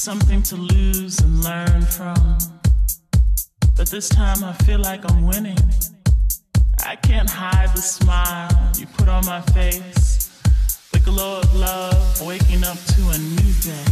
something to lose and learn from. But this time I feel like I'm winning. I can't hide the smile you put on my face. The glow of love, waking up to a new day.